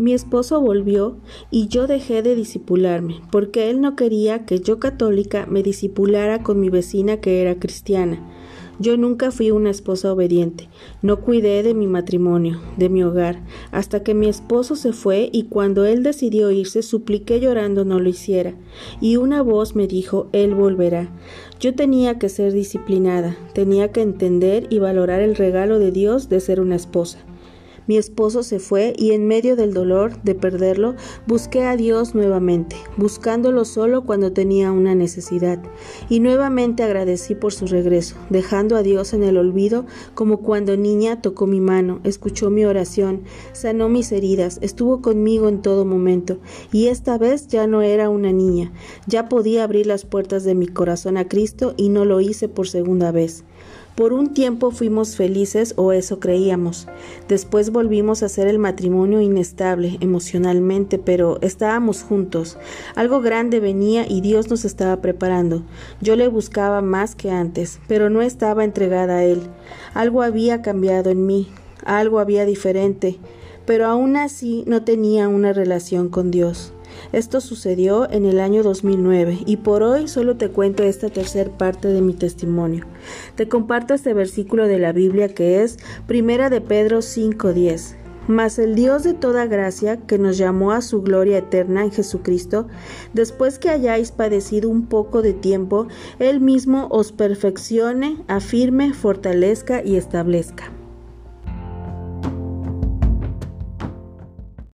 Mi esposo volvió y yo dejé de disipularme, porque él no quería que yo católica me disipulara con mi vecina que era cristiana. Yo nunca fui una esposa obediente, no cuidé de mi matrimonio, de mi hogar, hasta que mi esposo se fue y cuando él decidió irse supliqué llorando no lo hiciera, y una voz me dijo, él volverá. Yo tenía que ser disciplinada, tenía que entender y valorar el regalo de Dios de ser una esposa. Mi esposo se fue y en medio del dolor de perderlo busqué a Dios nuevamente, buscándolo solo cuando tenía una necesidad, y nuevamente agradecí por su regreso, dejando a Dios en el olvido como cuando niña tocó mi mano, escuchó mi oración, sanó mis heridas, estuvo conmigo en todo momento, y esta vez ya no era una niña, ya podía abrir las puertas de mi corazón a Cristo y no lo hice por segunda vez. Por un tiempo fuimos felices o eso creíamos. Después volvimos a ser el matrimonio inestable emocionalmente, pero estábamos juntos. Algo grande venía y Dios nos estaba preparando. Yo le buscaba más que antes, pero no estaba entregada a Él. Algo había cambiado en mí, algo había diferente, pero aún así no tenía una relación con Dios. Esto sucedió en el año 2009 y por hoy solo te cuento esta tercera parte de mi testimonio. Te comparto este versículo de la Biblia que es Primera de Pedro 5:10. Mas el Dios de toda gracia, que nos llamó a su gloria eterna en Jesucristo, después que hayáis padecido un poco de tiempo, Él mismo os perfeccione, afirme, fortalezca y establezca.